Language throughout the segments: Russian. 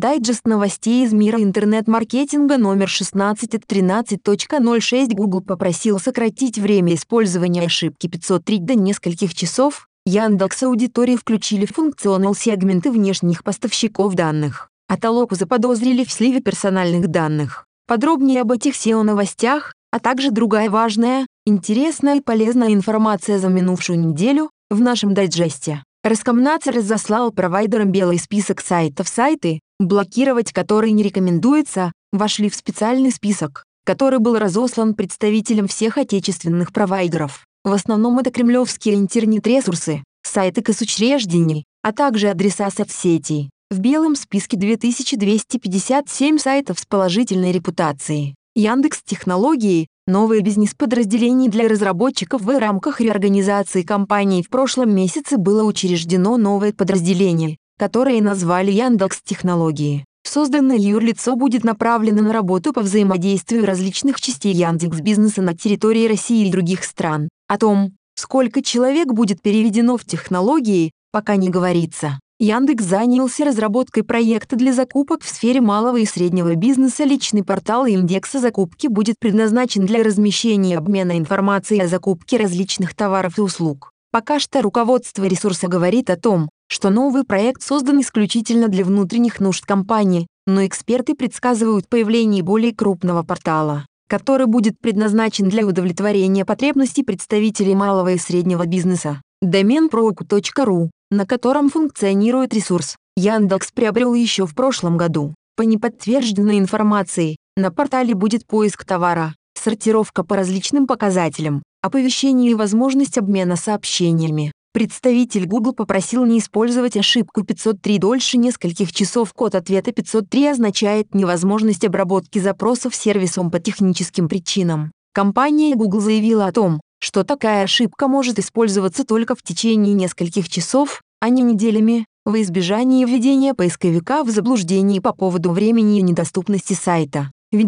Дайджест новостей из мира интернет-маркетинга номер 16 от 13.06 Google попросил сократить время использования ошибки 503 до нескольких часов. Яндекс аудитории включили функционал сегменты внешних поставщиков данных. А Толоку заподозрили в сливе персональных данных. Подробнее об этих SEO-новостях, а также другая важная, интересная и полезная информация за минувшую неделю в нашем дайджесте. Роскомнадзор разослал провайдерам белый список сайтов сайты, блокировать которые не рекомендуется, вошли в специальный список, который был разослан представителям всех отечественных провайдеров. В основном это кремлевские интернет-ресурсы, сайты госучреждений, а также адреса соцсетей. В белом списке 2257 сайтов с положительной репутацией. Яндекс Технологии, новое бизнес-подразделение для разработчиков в рамках реорганизации компании в прошлом месяце было учреждено новое подразделение, которое назвали Яндекс Технологии. Созданное юрлицо будет направлено на работу по взаимодействию различных частей Яндекс бизнеса на территории России и других стран. О том, сколько человек будет переведено в технологии, пока не говорится. Яндекс занялся разработкой проекта для закупок в сфере малого и среднего бизнеса. Личный портал индекса закупки будет предназначен для размещения и обмена информацией о закупке различных товаров и услуг. Пока что руководство ресурса говорит о том, что новый проект создан исключительно для внутренних нужд компании, но эксперты предсказывают появление более крупного портала, который будет предназначен для удовлетворения потребностей представителей малого и среднего бизнеса. Домен proku.ru на котором функционирует ресурс, Яндекс приобрел еще в прошлом году. По неподтвержденной информации, на портале будет поиск товара, сортировка по различным показателям, оповещение и возможность обмена сообщениями. Представитель Google попросил не использовать ошибку 503 дольше нескольких часов. Код ответа 503 означает невозможность обработки запросов сервисом по техническим причинам. Компания Google заявила о том, что такая ошибка может использоваться только в течение нескольких часов, а не неделями, во избежание введения поисковика в заблуждение по поводу времени и недоступности сайта. Ведь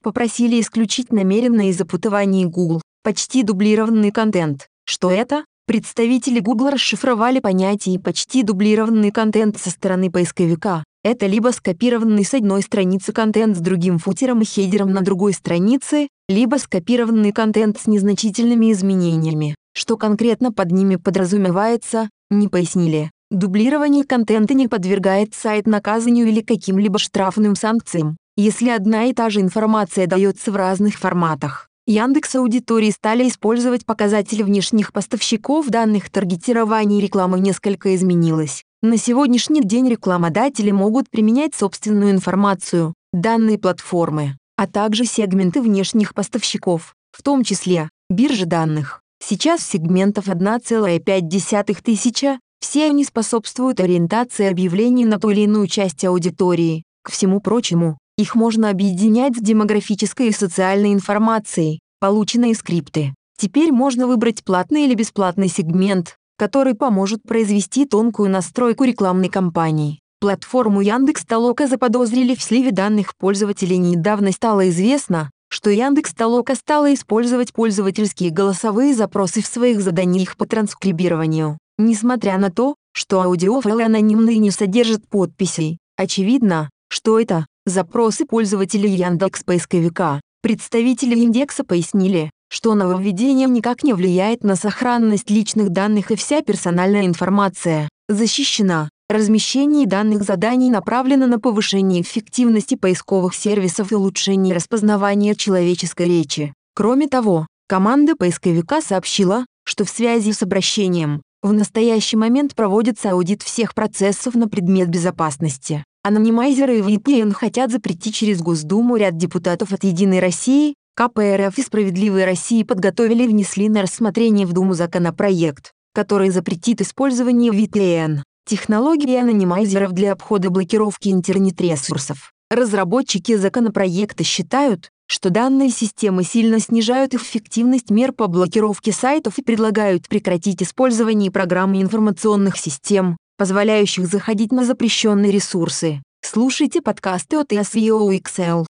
попросили исключить намеренное запутывание Google, почти дублированный контент. Что это? Представители Google расшифровали понятие «почти дублированный контент» со стороны поисковика. Это либо скопированный с одной страницы контент с другим футером и хедером на другой странице, либо скопированный контент с незначительными изменениями. Что конкретно под ними подразумевается, не пояснили. Дублирование контента не подвергает сайт наказанию или каким-либо штрафным санкциям, если одна и та же информация дается в разных форматах. Яндекс аудитории стали использовать показатели внешних поставщиков данных таргетирования рекламы несколько изменилось. На сегодняшний день рекламодатели могут применять собственную информацию, данные платформы, а также сегменты внешних поставщиков, в том числе биржи данных. Сейчас сегментов 1,5 тысяча, все они способствуют ориентации объявлений на ту или иную часть аудитории. К всему прочему, их можно объединять с демографической и социальной информацией, полученной из скрипты. Теперь можно выбрать платный или бесплатный сегмент, который поможет произвести тонкую настройку рекламной кампании. Платформу Яндекс.Толока заподозрили в сливе данных пользователей. Недавно стало известно, что Яндекс.Толока стала использовать пользовательские голосовые запросы в своих заданиях по транскрибированию. Несмотря на то, что аудиофайлы анонимные не содержат подписей, очевидно, что это запросы пользователей Яндекс поисковика. Представители индекса пояснили, что нововведение никак не влияет на сохранность личных данных и вся персональная информация защищена. Размещение данных заданий направлено на повышение эффективности поисковых сервисов и улучшение распознавания человеческой речи. Кроме того, команда поисковика сообщила, что в связи с обращением в настоящий момент проводится аудит всех процессов на предмет безопасности. Анонимайзеры и VPN хотят запретить через Госдуму ряд депутатов от «Единой России», КПРФ и «Справедливой России» подготовили и внесли на рассмотрение в Думу законопроект, который запретит использование VPN технологии анонимайзеров для обхода блокировки интернет-ресурсов. Разработчики законопроекта считают, что данные системы сильно снижают эффективность мер по блокировке сайтов и предлагают прекратить использование программ информационных систем, позволяющих заходить на запрещенные ресурсы. Слушайте подкасты от SEO XL.